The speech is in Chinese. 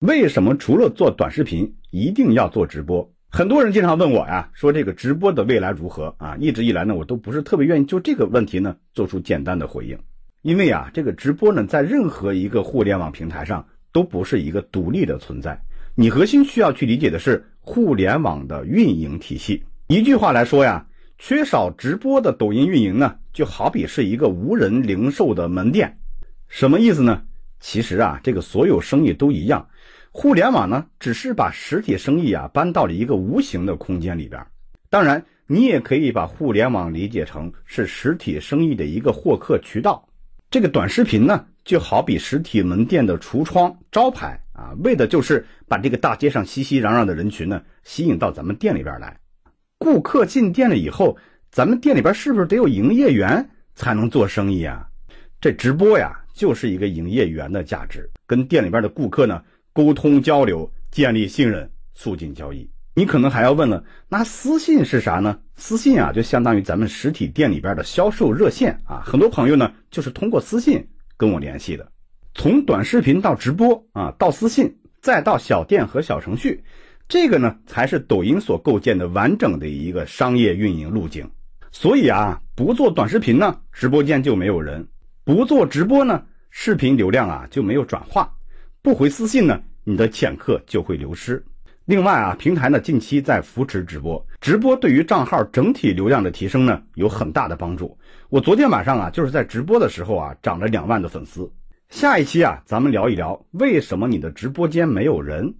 为什么除了做短视频，一定要做直播？很多人经常问我呀，说这个直播的未来如何啊？一直以来呢，我都不是特别愿意就这个问题呢做出简单的回应，因为啊，这个直播呢，在任何一个互联网平台上都不是一个独立的存在，你核心需要去理解的是互联网的运营体系。一句话来说呀，缺少直播的抖音运营呢，就好比是一个无人零售的门店，什么意思呢？其实啊，这个所有生意都一样，互联网呢，只是把实体生意啊搬到了一个无形的空间里边。当然，你也可以把互联网理解成是实体生意的一个获客渠道。这个短视频呢，就好比实体门店的橱窗招牌啊，为的就是把这个大街上熙熙攘攘的人群呢，吸引到咱们店里边来。顾客进店了以后，咱们店里边是不是得有营业员才能做生意啊？这直播呀。就是一个营业员的价值，跟店里边的顾客呢沟通交流，建立信任，促进交易。你可能还要问了，那私信是啥呢？私信啊，就相当于咱们实体店里边的销售热线啊。很多朋友呢，就是通过私信跟我联系的。从短视频到直播啊，到私信，再到小店和小程序，这个呢，才是抖音所构建的完整的一个商业运营路径。所以啊，不做短视频呢，直播间就没有人。不做直播呢，视频流量啊就没有转化；不回私信呢，你的潜客就会流失。另外啊，平台呢近期在扶持直播，直播对于账号整体流量的提升呢有很大的帮助。我昨天晚上啊就是在直播的时候啊涨了两万的粉丝。下一期啊咱们聊一聊为什么你的直播间没有人。